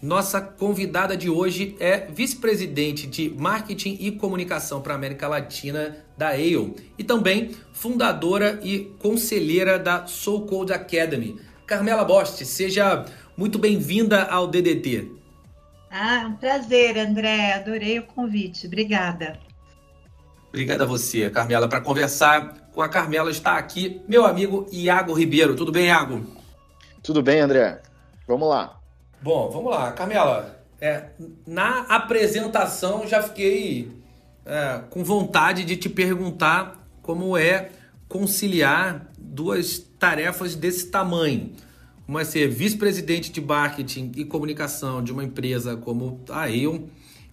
Nossa convidada de hoje é vice-presidente de marketing e comunicação para a América Latina da AIO e também fundadora e conselheira da Soul Code Academy. Carmela Bost, seja muito bem-vinda ao DDT. Ah, é um prazer, André. Adorei o convite. Obrigada. Obrigada a você, Carmela. Para conversar com a Carmela está aqui meu amigo Iago Ribeiro. Tudo bem, Iago? Tudo bem, André. Vamos lá. Bom, vamos lá, Camila. É, na apresentação já fiquei é, com vontade de te perguntar como é conciliar duas tarefas desse tamanho. Uma é ser vice-presidente de marketing e comunicação de uma empresa como a Aeon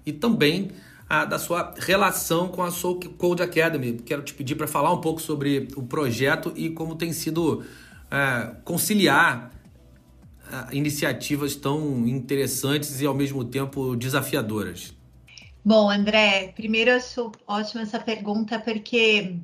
e também a, da sua relação com a Soul Code Academy. Quero te pedir para falar um pouco sobre o projeto e como tem sido é, conciliar iniciativas tão interessantes e ao mesmo tempo desafiadoras? Bom, André, primeiro eu acho ótima essa pergunta porque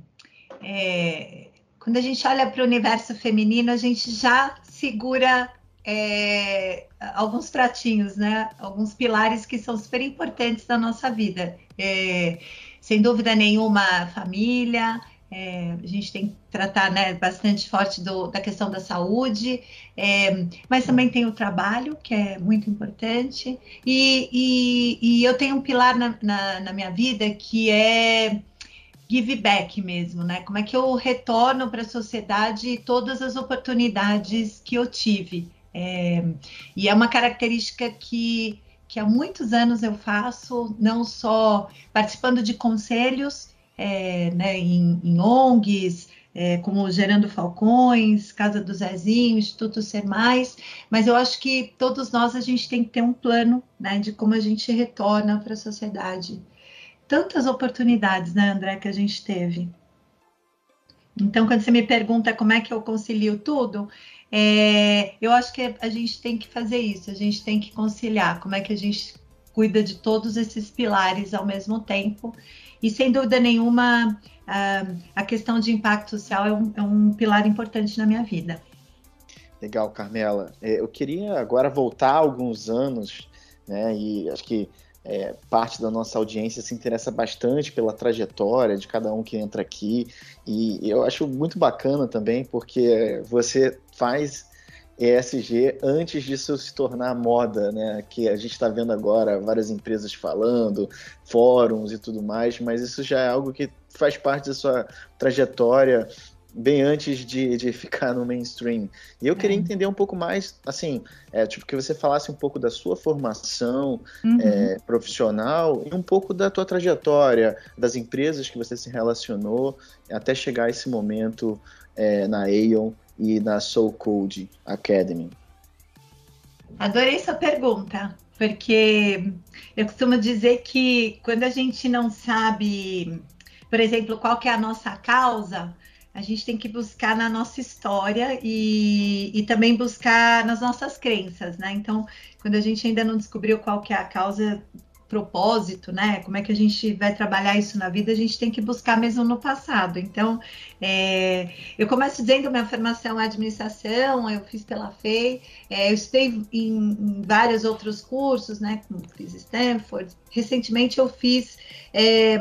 é, quando a gente olha para o universo feminino, a gente já segura é, alguns pratinhos, né? Alguns pilares que são super importantes da nossa vida. É, sem dúvida nenhuma, família, é, a gente tem que tratar né, bastante forte do, da questão da saúde, é, mas também tem o trabalho, que é muito importante, e, e, e eu tenho um pilar na, na, na, minha vida que é give back mesmo, né? Como é que eu retorno para a sociedade todas as oportunidades que eu tive. É, e é uma característica que, que há muitos anos eu faço, não só participando de conselhos, é, né, em, em ONGs, é, como Gerando Falcões, Casa do Zezinho, Instituto Ser Mais, mas eu acho que todos nós a gente tem que ter um plano né, de como a gente retorna para a sociedade. Tantas oportunidades, né, André, que a gente teve. Então, quando você me pergunta como é que eu concilio tudo, é, eu acho que a gente tem que fazer isso, a gente tem que conciliar como é que a gente cuida de todos esses pilares ao mesmo tempo e sem dúvida nenhuma, a questão de impacto social é um, é um pilar importante na minha vida. Legal, Carmela. É, eu queria agora voltar alguns anos, né? E acho que é, parte da nossa audiência se interessa bastante pela trajetória de cada um que entra aqui. E eu acho muito bacana também, porque você faz ESG antes disso se tornar moda, né? Que a gente está vendo agora várias empresas falando, fóruns e tudo mais, mas isso já é algo que faz parte da sua trajetória bem antes de, de ficar no mainstream. E eu queria é. entender um pouco mais, assim, é, tipo, que você falasse um pouco da sua formação uhum. é, profissional e um pouco da tua trajetória, das empresas que você se relacionou até chegar a esse momento é, na Aeon e na Soul Code Academy? Adorei essa pergunta, porque eu costumo dizer que quando a gente não sabe, por exemplo, qual que é a nossa causa, a gente tem que buscar na nossa história e, e também buscar nas nossas crenças, né? Então, quando a gente ainda não descobriu qual que é a causa propósito, né? Como é que a gente vai trabalhar isso na vida? A gente tem que buscar mesmo no passado. Então, é, eu começo dizendo minha formação é administração, eu fiz pela FEI, é, eu estudei em, em, vários outros cursos, né? Como fiz Stanford. Recentemente eu fiz é,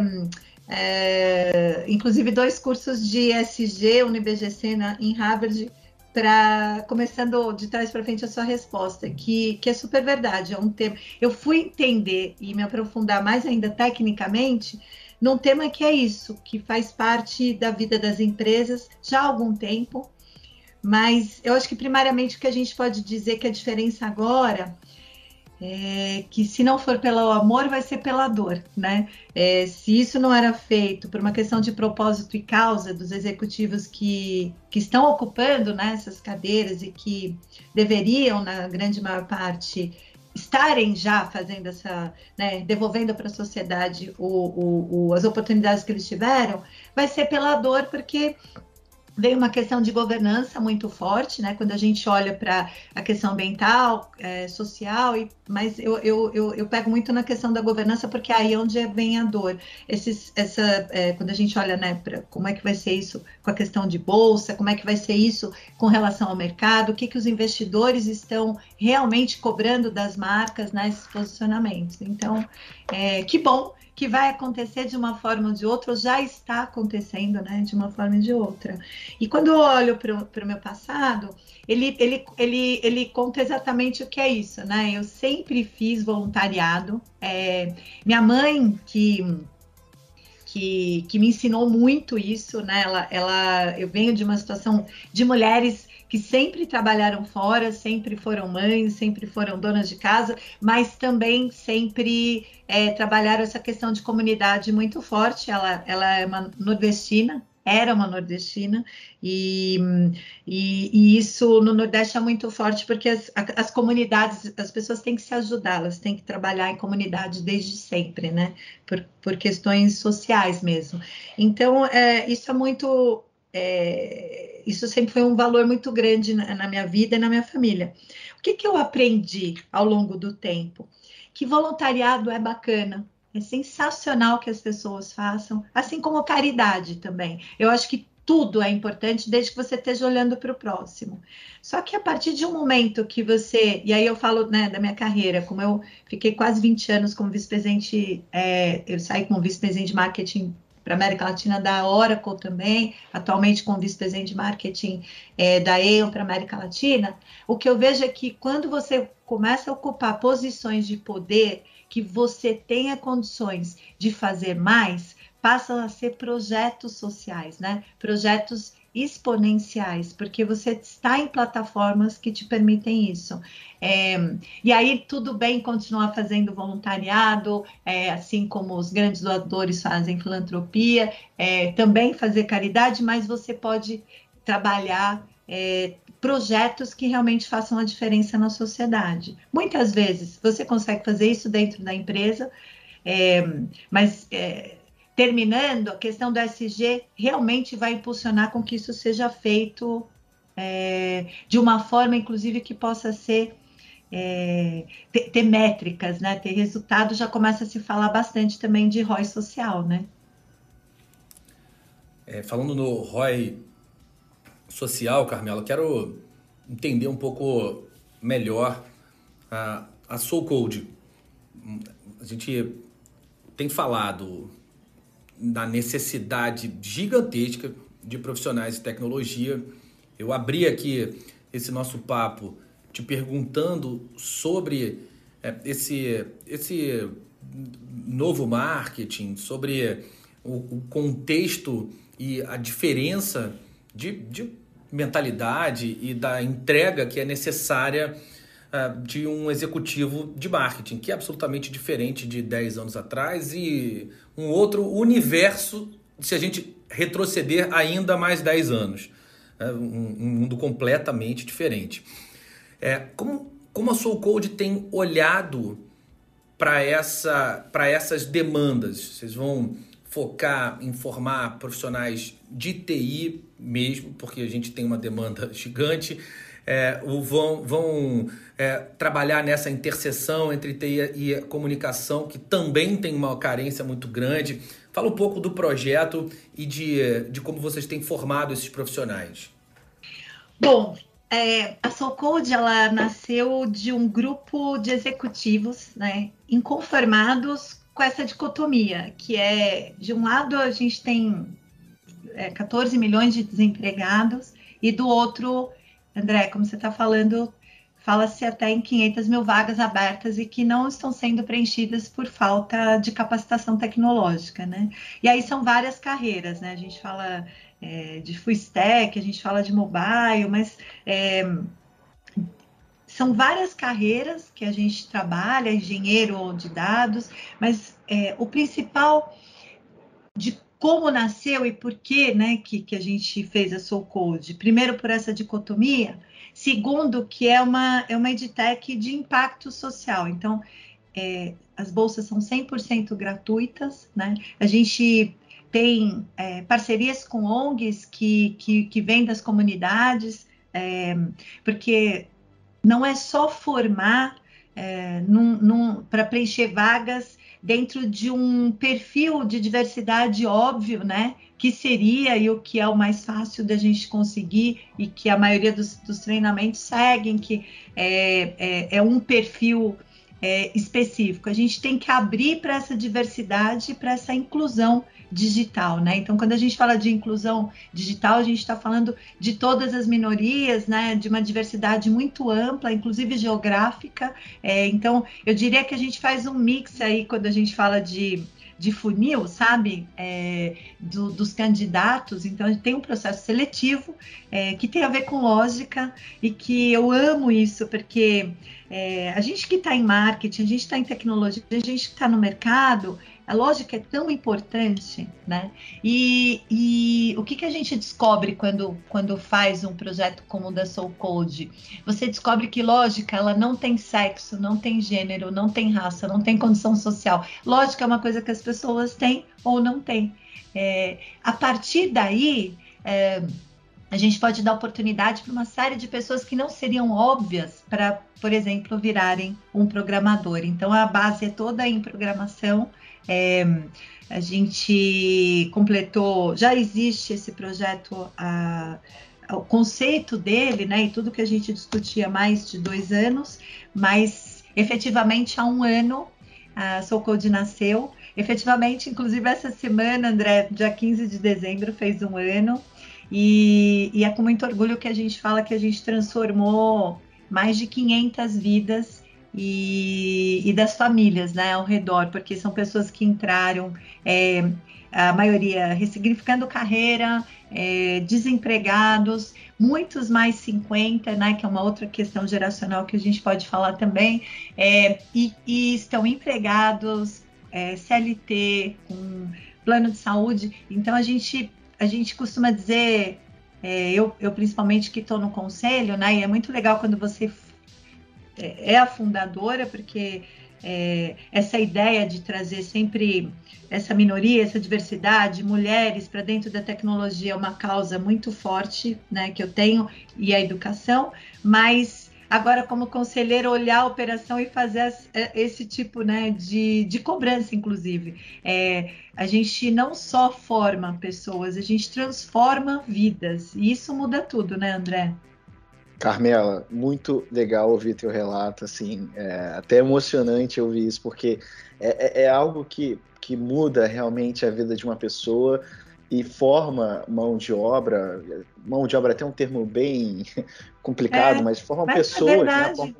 é inclusive dois cursos de SG, UniBGC na, em Harvard para começando de trás para frente a sua resposta, que, que é super verdade, é um tema. Eu fui entender e me aprofundar mais ainda tecnicamente num tema que é isso, que faz parte da vida das empresas já há algum tempo, mas eu acho que primariamente o que a gente pode dizer que a diferença agora é, que se não for pelo amor, vai ser pela dor, né? É, se isso não era feito por uma questão de propósito e causa dos executivos que, que estão ocupando né, essas cadeiras e que deveriam, na grande maior parte, estarem já fazendo essa, né, devolvendo para a sociedade o, o, o, as oportunidades que eles tiveram, vai ser pela dor, porque Veio uma questão de governança muito forte, né? Quando a gente olha para a questão ambiental, é, social, e, mas eu, eu, eu, eu, pego muito na questão da governança, porque é aí é onde vem a dor. Esses, essa, é, quando a gente olha né, para como é que vai ser isso com a questão de bolsa, como é que vai ser isso com relação ao mercado, o que, que os investidores estão realmente cobrando das marcas né, posicionamentos. Então, é, que bom que vai acontecer de uma forma ou de outra, ou já está acontecendo, né, de uma forma ou de outra. E quando eu olho para o meu passado, ele, ele, ele, ele conta exatamente o que é isso, né? Eu sempre fiz voluntariado. É, minha mãe, que que, que, me ensinou muito isso, né? Ela, ela, eu venho de uma situação de mulheres que sempre trabalharam fora, sempre foram mães, sempre foram donas de casa, mas também sempre é, trabalharam essa questão de comunidade muito forte. Ela, ela é uma nordestina, era uma nordestina, e, e, e, isso no Nordeste é muito forte, porque as, as, comunidades, as pessoas têm que se ajudar, elas têm que trabalhar em comunidade desde sempre, né? Por, por questões sociais mesmo. Então, é, isso é muito é, isso sempre foi um valor muito grande na, na, minha vida e na minha família. O que, que eu aprendi ao longo do tempo? Que voluntariado é bacana, é sensacional que as pessoas façam, assim como caridade também. Eu acho que tudo é importante desde que você esteja olhando para o próximo. Só que a partir de um momento que você, e aí eu falo né, da minha carreira, como eu fiquei quase 20 anos como vice-presidente, é, eu saí como vice-presidente de marketing para a América Latina da Oracle também, atualmente com vice-presidente de marketing é, da Aon para a América Latina, o que eu vejo é que quando você começa a ocupar posições de poder, que você tenha condições de fazer mais, passam a ser projetos sociais, né? Projetos exponenciais, porque você está em plataformas que te permitem isso. É, e aí tudo bem continuar fazendo voluntariado, é, assim como os grandes doadores fazem filantropia, é, também fazer caridade, mas você pode trabalhar é, projetos que realmente façam a diferença na sociedade. Muitas vezes você consegue fazer isso dentro da empresa, é, mas é, terminando, a questão do SG realmente vai impulsionar com que isso seja feito é, de uma forma, inclusive, que possa ser é, ter, ter, métricas, né? Ter resultado, já começa a se falar bastante também de ROI social, né? É, falando no ROI social, Carmela, quero entender um pouco melhor a, a Soul. A gente tem falado da necessidade gigantesca de profissionais de tecnologia. Eu abri aqui esse nosso papo te perguntando sobre é, esse, esse novo marketing, sobre o, o, contexto e a diferença de, de mentalidade e da entrega que é necessária uh, de um executivo de marketing, que é absolutamente diferente de 10 anos atrás e um outro universo se a gente retroceder ainda mais 10 anos. É um, um mundo completamente diferente. É, como, como a Soul Code tem olhado para essa, essas demandas? Vocês vão focar em formar profissionais de TI mesmo, porque a gente tem uma demanda gigante, é, vão, vão é, trabalhar nessa interseção entre TI e comunicação, que também tem uma carência muito grande. Fala um pouco do projeto e de, de como vocês têm formado esses profissionais. Bom, é, a Soulcode ela nasceu de um grupo de executivos né, inconformados com essa dicotomia, que é, de um lado, a gente tem é, 14 milhões de desempregados, e do outro, André, como você está falando, fala-se até em 500 mil vagas abertas e que não estão sendo preenchidas por falta de capacitação tecnológica, né? E aí são várias carreiras, né? A gente fala é, de full stack, a gente fala de mobile, mas é, são várias carreiras que a gente trabalha, engenheiro de dados, mas é, o principal de como nasceu e por que, né, que, que a gente fez a Soul Code. Primeiro por essa dicotomia, Segundo, que é uma, é uma edtech de impacto social. Então, é, as bolsas são 100% gratuitas, né? A gente tem é, parcerias com ONGs que, que, que vêm das comunidades, é, porque não é só formar é, para preencher vagas dentro de um perfil de diversidade óbvio, né? Que seria e o que é o mais fácil da gente conseguir e que a maioria dos, dos treinamentos seguem, que é, é, é um perfil é, específico. A gente tem que abrir para essa diversidade, para essa inclusão digital, né? Então, quando a gente fala de inclusão digital, a gente está falando de todas as minorias, né? De uma diversidade muito ampla, inclusive geográfica. É, então, eu diria que a gente faz um mix aí quando a gente fala de de funil, sabe, é, do, dos candidatos. Então, tem um processo seletivo é, que tem a ver com lógica e que eu amo isso, porque é, a gente que está em marketing, a gente está em tecnologia, a gente que está no mercado, a lógica é tão importante, né? E, e o que, que a gente descobre quando, quando faz um projeto como o da Soul Code? Você descobre que lógica ela não tem sexo, não tem gênero, não tem raça, não tem condição social. Lógica é uma coisa que as pessoas têm ou não têm. É, a partir daí, é, a gente pode dar oportunidade para uma série de pessoas que não seriam óbvias para, por exemplo, virarem um programador. Então, a base é toda em programação. É, a gente completou, já existe esse projeto, a, o conceito dele, né, e tudo que a gente discutia há mais de dois anos, mas efetivamente há um ano a Soul Code nasceu. Efetivamente, inclusive essa semana, André, dia 15 de dezembro, fez um ano. E, e é com muito orgulho que a gente fala que a gente transformou mais de 500 vidas e, e, das famílias né, ao redor, porque são pessoas que entraram, é, a maioria ressignificando carreira, é, desempregados, muitos mais 50, né, que é uma outra questão geracional que a gente pode falar também, é, e, e, estão empregados, é, CLT, com plano de saúde. Então a gente, a gente costuma dizer, é, eu, eu principalmente que estou no conselho, né, e é muito legal quando você é, é a fundadora, porque é, essa ideia de trazer sempre essa minoria, essa diversidade, mulheres para dentro da tecnologia é uma causa muito forte, né, que eu tenho e a educação, mas agora como conselheiro olhar a operação e fazer é, esse tipo, né, de, de cobrança, inclusive, é, a gente não só forma pessoas, a gente transforma vidas. E isso muda tudo, né, André? Carmela, muito legal ouvir teu relato, assim, é até emocionante ouvir isso, porque é, é, é, algo que, que muda realmente a vida de uma pessoa e forma mão de obra, mão de obra é até um termo bem complicado, é, mas forma mas é pessoas, né, forma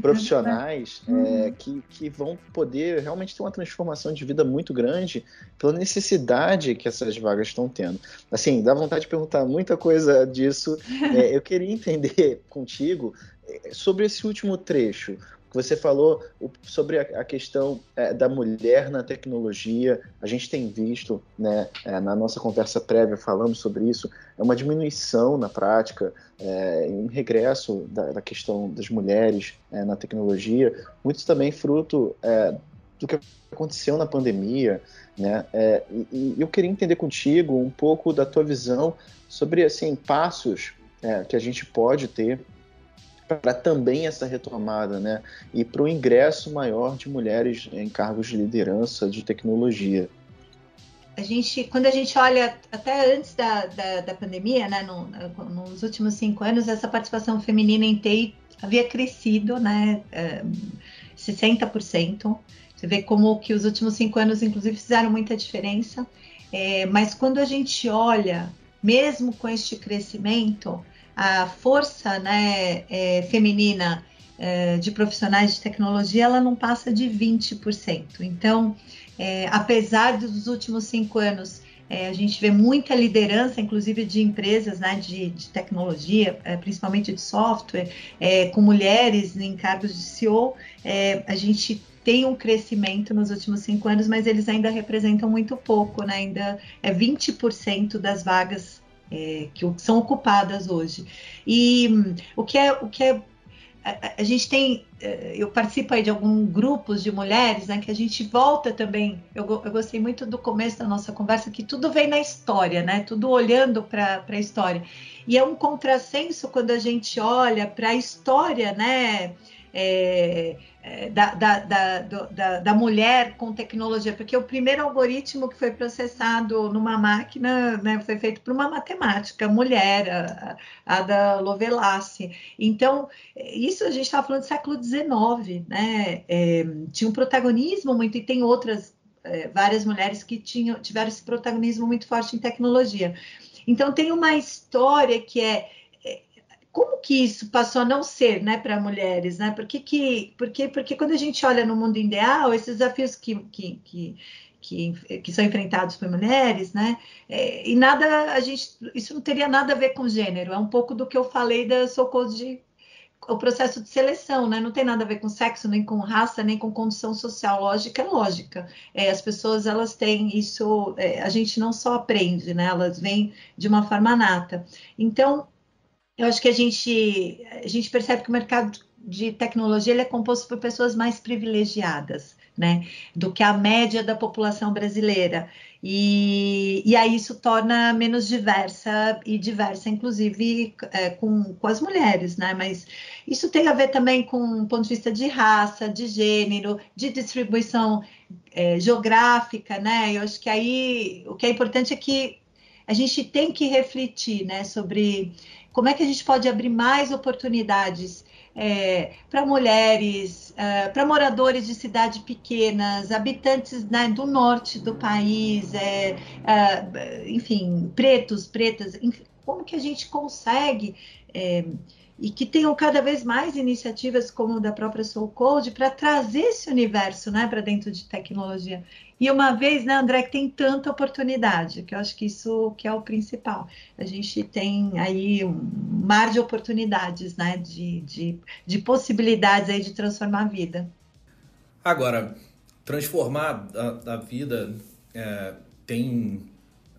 profissionais é, uhum. que, que vão poder realmente ter uma transformação de vida muito grande pela necessidade que essas vagas estão tendo. Assim, dá vontade de perguntar muita coisa disso. É, eu queria entender contigo é, sobre esse último trecho você falou sobre a, questão é, da mulher na tecnologia. A gente tem visto, né, é, na nossa conversa prévia falando sobre isso, é uma diminuição na prática, é, um regresso da, da, questão das mulheres é, na tecnologia, muito também fruto é, do que aconteceu na pandemia, né? É, e, e, eu queria entender contigo um pouco da tua visão sobre assim passos que a gente pode ter para também essa retomada, né? E para o ingresso maior de mulheres em cargos de liderança de tecnologia. A gente, quando a gente olha até antes da, da, da pandemia, né, no, nos últimos cinco anos, essa participação feminina em TI havia crescido, né, 60%. Você vê como que os últimos cinco anos, inclusive, fizeram muita diferença. É, mas quando a gente olha, mesmo com este crescimento, a força né, é, feminina é, de profissionais de tecnologia ela não passa de 20%. Então, é, apesar dos últimos cinco anos é, a gente vê muita liderança, inclusive de empresas né, de, de tecnologia, é, principalmente de software, é, com mulheres em cargos de CEO. É, a gente tem um crescimento nos últimos cinco anos, mas eles ainda representam muito pouco, né? ainda é 20% das vagas é, que são ocupadas hoje. E hum, o que é o que é a, a, gente tem, é, eu participo aí de alguns grupos de mulheres, né, que a gente volta também. Eu, eu gostei muito do começo da nossa conversa, que tudo vem na história, né? Tudo olhando para a história. E é um contrassenso quando a gente olha para a história, né? É, é, da, da, da, da, mulher com tecnologia, porque o primeiro algoritmo que foi processado numa máquina né, foi feito por uma matemática, mulher, a, a da Lovelace. Então, isso a gente estava falando do século XIX, né? É, tinha um protagonismo muito, e tem outras, é, várias mulheres que tinham, tiveram esse protagonismo muito forte em tecnologia. Então, tem uma história que é como que isso passou a não ser né, para mulheres, né? Porque, que, porque, porque quando a gente olha no mundo ideal, esses desafios que, que, que, que, que são enfrentados por mulheres, né? É, e nada, a gente, isso não teria nada a ver com gênero, é um pouco do que eu falei da Socorro de o processo de seleção, né? Não tem nada a ver com sexo, nem com raça, nem com condição social. Lógica é lógica. É, as pessoas elas têm isso, é, a gente não só aprende, né? Elas vêm de uma forma nata. Então, eu acho que a gente, a gente percebe que o mercado de tecnologia ele é composto por pessoas mais privilegiadas, né, do que a média da população brasileira. E, e aí isso torna menos diversa e diversa, inclusive, é, com, com as mulheres, né? Mas isso tem a ver também com ponto de vista de raça, de gênero, de distribuição é, geográfica, né? Eu acho que aí o que é importante é que a gente tem que refletir, né, sobre como é que a gente pode abrir mais oportunidades é, para mulheres, é, para moradores de cidades pequenas, habitantes né, do norte do país, é, é enfim, pretos, pretas, enfim, como que a gente consegue é, e que tenham cada vez mais iniciativas como da própria Soul Code para trazer esse universo né, para dentro de tecnologia. E uma vez, né, André, que tem tanta oportunidade, que eu acho que isso que é o principal. A gente tem aí um mar de oportunidades, né, de, de, de possibilidades aí de transformar a vida. Agora, transformar a, a vida é, tem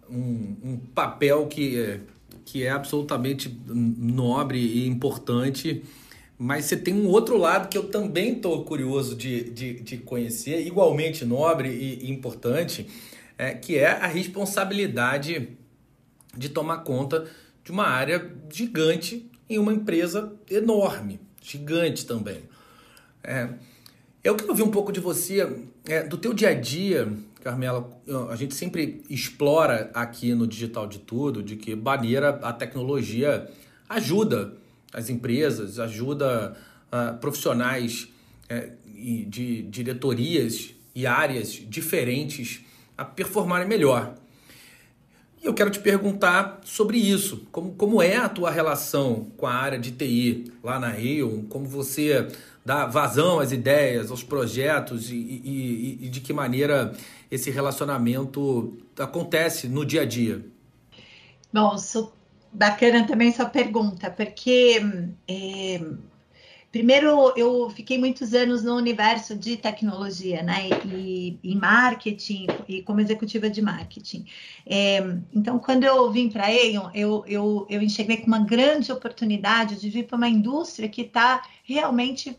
um, um, papel que, que é absolutamente nobre e importante mas você tem um outro lado que eu também estou curioso de, de, de, conhecer, igualmente nobre e, importante, é, que é a responsabilidade de tomar conta de uma área gigante em uma empresa enorme, gigante também. É, eu quero ouvir um pouco de você, é, do teu dia a dia, Carmela. A gente sempre explora aqui no Digital de Tudo de que maneira a tecnologia ajuda as empresas, ajuda uh, profissionais uh, de diretorias e áreas diferentes a performarem melhor. E eu quero te perguntar sobre isso. Como, como é a tua relação com a área de TI lá na Rio? Como você dá vazão às ideias, aos projetos e, e, e de que maneira esse relacionamento acontece no dia a dia? Bom, sou bacana também sua pergunta, porque é, primeiro eu fiquei muitos anos no universo de tecnologia, né? E em marketing e como executiva de marketing. É, então, quando eu vim para a Aeon, eu, eu, eu enxerguei com uma grande oportunidade de vir para uma indústria que está realmente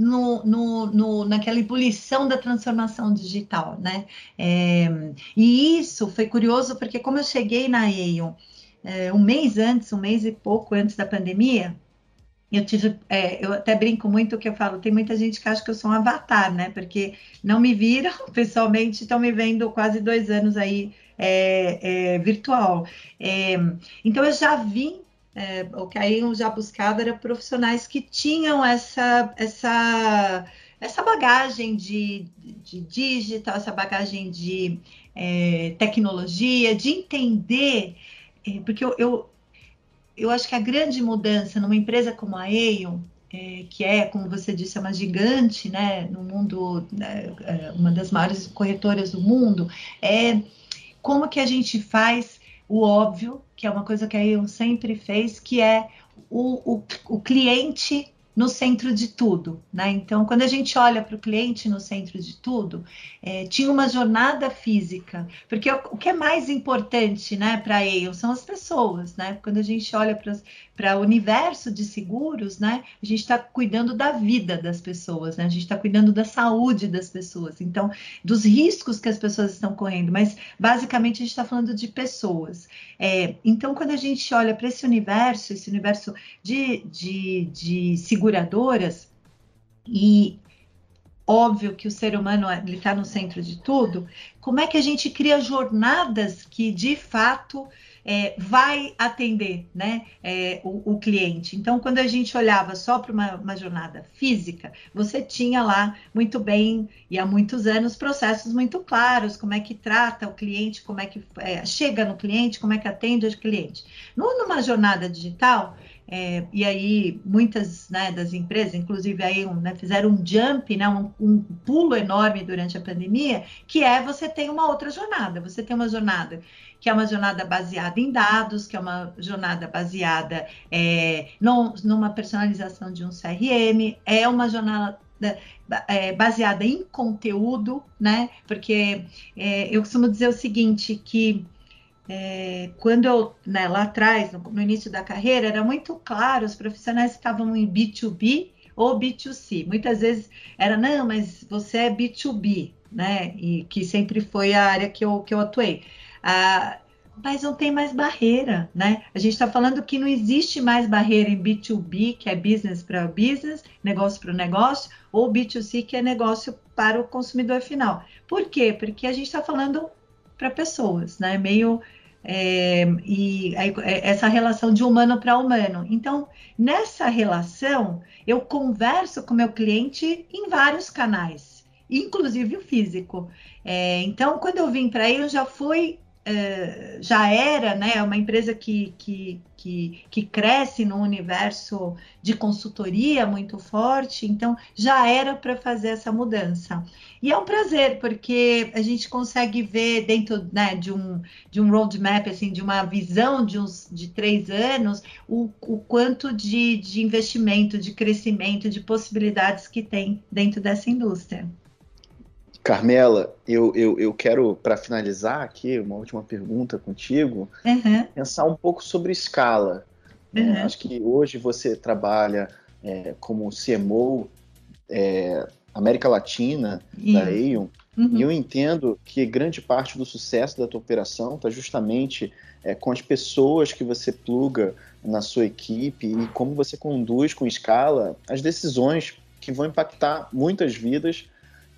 no, no, no, naquela ebulição da transformação digital, né? É, e isso foi curioso porque como eu cheguei na Aeon é, um mês antes, um mês e pouco antes da pandemia, eu tive, é, eu até brinco muito que eu falo, tem muita gente que acha que eu sou um avatar, né? Porque não me viram pessoalmente, estão me vendo quase dois anos aí é, é, virtual. É, então eu já vim, é, o que aí eu já buscava era profissionais que tinham essa, essa, essa bagagem de, de digital, essa bagagem de é, tecnologia, de entender é, porque eu, eu, eu, acho que a grande mudança numa empresa como a Aeon, é, que é, como você disse, é uma gigante, né, no mundo, né, é, uma das maiores corretoras do mundo, é como que a gente faz o óbvio, que é uma coisa que a Aeon sempre fez, que é o, o, o cliente no centro de tudo, né? Então, quando a gente olha para o cliente no centro de tudo, é, tinha uma jornada física, porque o, o que é mais importante, né, para ele são as pessoas, né? Quando a gente olha para o universo de seguros, né, a gente está cuidando da vida das pessoas, né? A gente está cuidando da saúde das pessoas, então, dos riscos que as pessoas estão correndo, mas basicamente a gente está falando de pessoas. É, então, quando a gente olha para esse universo, esse universo de, de, de seguradoras, e óbvio que o ser humano está no centro de tudo, como é que a gente cria jornadas que de fato é, vai atender né, é, o, o, cliente. Então, quando a gente olhava só para uma, uma, jornada física, você tinha lá muito bem, e há muitos anos, processos muito claros, como é que trata o cliente, como é que é, chega no cliente, como é que atende o cliente. Numa jornada digital, é, e aí muitas né, das empresas, inclusive aí um, né, fizeram um jump, né, um, um, pulo enorme durante a pandemia, que é você tem uma outra jornada. Você tem uma jornada que é uma jornada baseada em dados, que é uma jornada baseada é, num, numa personalização de um CRM, é uma jornada é, baseada em conteúdo, né? Porque é, eu costumo dizer o seguinte, que é, quando eu, né, lá atrás, no, no, início da carreira, era muito claro, os profissionais estavam em B2B ou B2C. Muitas vezes era, não, mas você é B2B, né? E que sempre foi a área que eu, que eu atuei. Ah, mas não tem mais barreira, né? A gente está falando que não existe mais barreira em B2B, que é business para business, negócio para negócio, ou B2C, que é negócio para o consumidor final. Por quê? Porque a gente está falando para pessoas, né? Meio é, e é, essa relação de humano para humano. Então, nessa relação, eu converso com meu cliente em vários canais, inclusive o físico. É, então, quando eu vim para aí, eu já fui é, já era né, uma empresa que, que, que, que, cresce no universo de consultoria muito forte, então já era para fazer essa mudança. E é um prazer, porque a gente consegue ver dentro né, de, um, de um roadmap, assim, de uma visão de uns de três anos, o, o quanto de, de investimento, de crescimento, de possibilidades que tem dentro dessa indústria. Carmela, eu, eu, eu quero, para finalizar aqui, uma última pergunta contigo, uhum. pensar um pouco sobre escala. Uhum. É, acho que hoje você trabalha é, como CMO é, América Latina Isso. da Aeon, uhum. e eu entendo que grande parte do sucesso da tua operação está justamente é, com as pessoas que você pluga na sua equipe e como você conduz com escala as decisões que vão impactar muitas vidas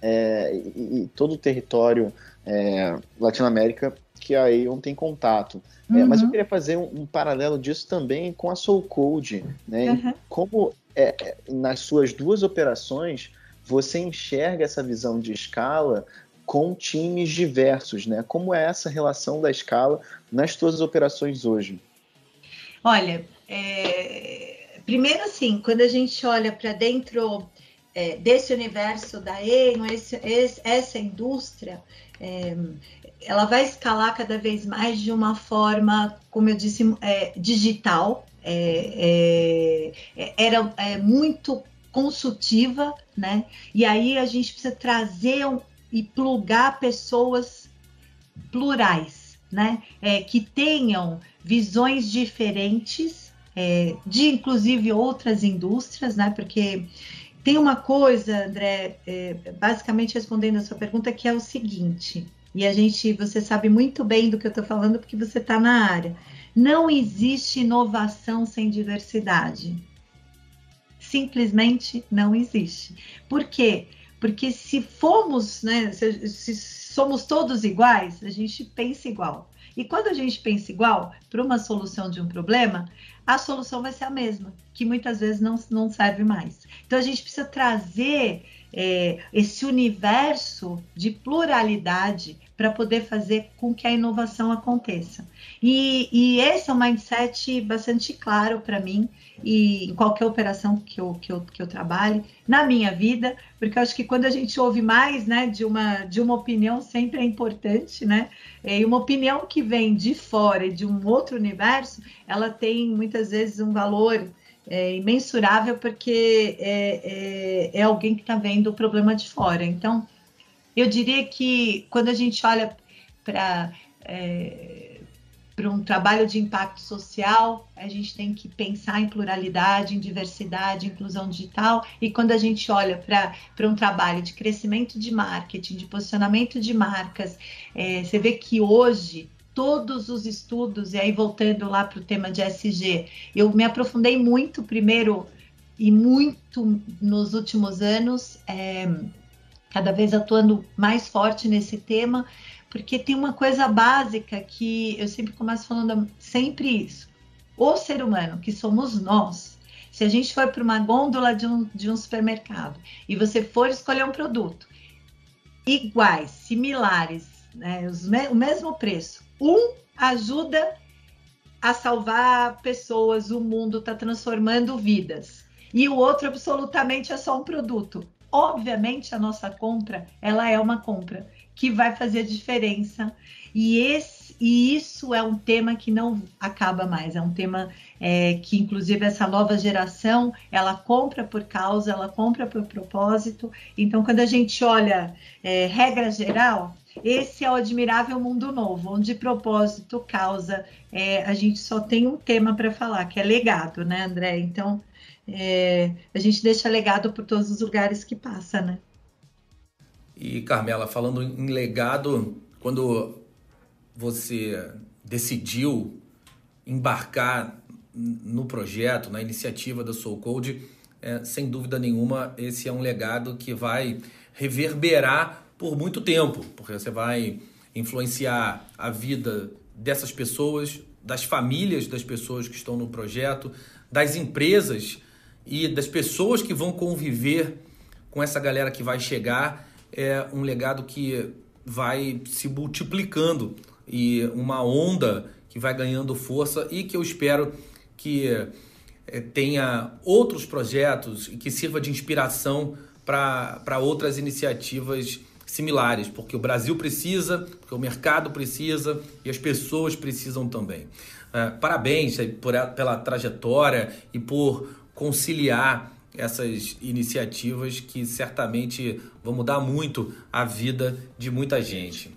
é, e, e, todo o território é, Latino-América que a Aeon tem contato. Uhum. É, mas eu uhum. queria fazer um, um, paralelo disso também com a Soul Code, né? Uhum. Como é, nas suas duas operações você enxerga essa visão de escala com times diversos, né? Como é essa relação da escala nas suas operações hoje? Olha, é... primeiro assim, quando a gente olha para dentro é, desse universo da ENO, esse, esse, essa indústria, é, ela vai escalar cada vez mais de uma forma, como eu disse, é, digital. É, é, é, era muito consultiva, né? E aí a gente precisa trazer um, e plugar pessoas plurais, né? que tenham visões diferentes, de inclusive outras indústrias, né? Porque tem uma coisa, André, é, basicamente respondendo a sua pergunta, que é o seguinte, e a gente, você sabe muito bem do que eu estou falando porque você está na área. Não existe inovação sem diversidade. Simplesmente não existe. Por quê? Porque se formos, né, se, se somos todos iguais, a gente pensa igual. E quando a gente pensa igual para uma solução de um problema, a solução vai ser a mesma, que muitas vezes não, não serve mais. Então a gente precisa trazer é, esse universo de pluralidade para poder fazer com que a inovação aconteça. E, e esse é um mindset bastante claro para mim e em qualquer operação que eu, que, eu, que eu trabalhe na minha vida, porque eu acho que quando a gente ouve mais né, de, uma, de uma opinião sempre é importante, né? E uma opinião que vem de fora, de um outro universo, ela tem muitas vezes um valor é imensurável porque é, é, é alguém que está vendo o problema de fora. Então, eu diria que quando a gente olha para é, para um trabalho de impacto social, a gente tem que pensar em pluralidade, em diversidade, inclusão digital. E quando a gente olha para um trabalho de crescimento de marketing, de posicionamento de marcas, é, você vê que hoje todos os estudos, e aí voltando lá para o tema de SG, eu me aprofundei muito primeiro e muito nos últimos anos, é, cada vez atuando mais forte nesse tema, porque tem uma coisa básica que eu sempre começo falando sempre isso. O ser humano, que somos nós, se a gente for para uma gôndola de um, de um supermercado e você for escolher um produto iguais, similares, né, os, o mesmo preço, um ajuda a salvar pessoas, o mundo está transformando vidas. E o outro absolutamente é só um produto. Obviamente a nossa compra, ela é uma compra que vai fazer diferença. E, esse, e isso é um tema que não acaba mais, é um tema é, que, inclusive, essa nova geração ela compra por causa, ela compra por propósito. Então, quando a gente olha é, regra geral, esse é o admirável mundo novo, onde propósito, causa, é, a gente só tem um tema para falar, que é legado, né, André? Então, é, a gente deixa legado por todos os lugares que passa, né? E Carmela, falando em legado, quando você decidiu embarcar no projeto, na iniciativa da Soul Code, é, sem dúvida nenhuma, esse é um legado que vai reverberar por muito tempo, porque você vai influenciar a vida dessas pessoas, das famílias das pessoas que estão no projeto, das empresas e das pessoas que vão conviver com essa galera que vai chegar é um legado que vai se multiplicando e uma onda que vai ganhando força e que eu espero que é, tenha outros projetos e que sirva de inspiração para outras iniciativas similares, porque o Brasil precisa, porque o mercado precisa e as pessoas precisam também. É, parabéns por, pela trajetória e por conciliar essas iniciativas que certamente vão mudar muito a vida de muita gente.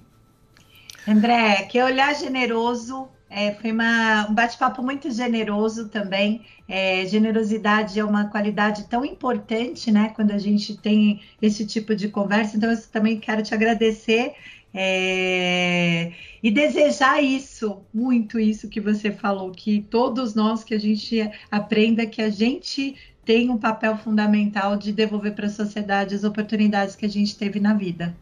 André, que olhar generoso, é, foi uma, um bate-papo muito generoso também. É, generosidade é uma qualidade tão importante, né? Quando a gente tem esse tipo de conversa. Então, eu também quero te agradecer é, e desejar isso, muito isso que você falou, que todos nós que a gente aprenda que a gente tem um papel fundamental de devolver para a sociedade as oportunidades que a gente teve na vida.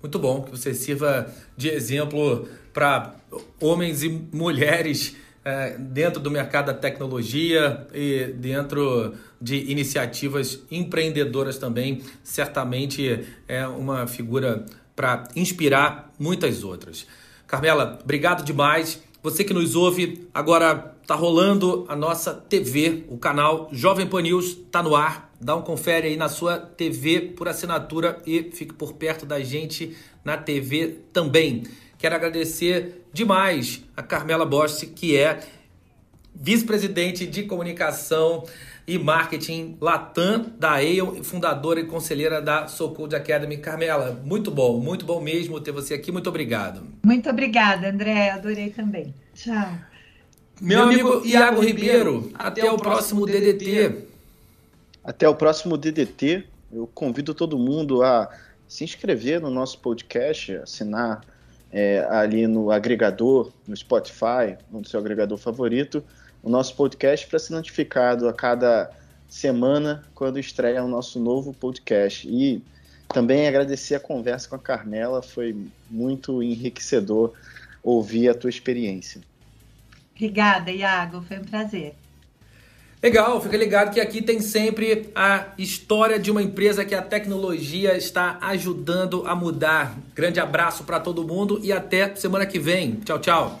Muito bom que você sirva de exemplo para homens e mulheres é, dentro do mercado da tecnologia e dentro de iniciativas empreendedoras também. Certamente é uma figura para inspirar muitas outras. Carmela, obrigado demais. Você que nos ouve, agora tá rolando a nossa TV, o canal Jovem Pan News tá no ar. Dá um confere aí na sua TV por assinatura e fique por perto da gente na TV também. Quero agradecer demais a Carmela Bosch, que é vice-presidente de comunicação e marketing Latam da Aeon, fundadora e conselheira da Soul Academy. Carmela, muito bom, muito bom mesmo ter você aqui. Muito obrigado. Muito obrigada, André. Adorei também. Tchau. Meu, amigo Iago Ribeiro, até, até o próximo DDT. Até o próximo DDT. Eu convido todo mundo a se inscrever no nosso podcast, assinar é, ali no agregador, no Spotify, no seu agregador favorito o nosso podcast para ser notificado a cada semana quando estreia o nosso novo podcast. E também agradecer a conversa com a Carmela, foi muito enriquecedor ouvir a tua experiência. Obrigada, Iago, foi um prazer. Legal, fica ligado que aqui tem sempre a história de uma empresa que a tecnologia está ajudando a mudar. Grande abraço para todo mundo e até semana que vem. Tchau, tchau.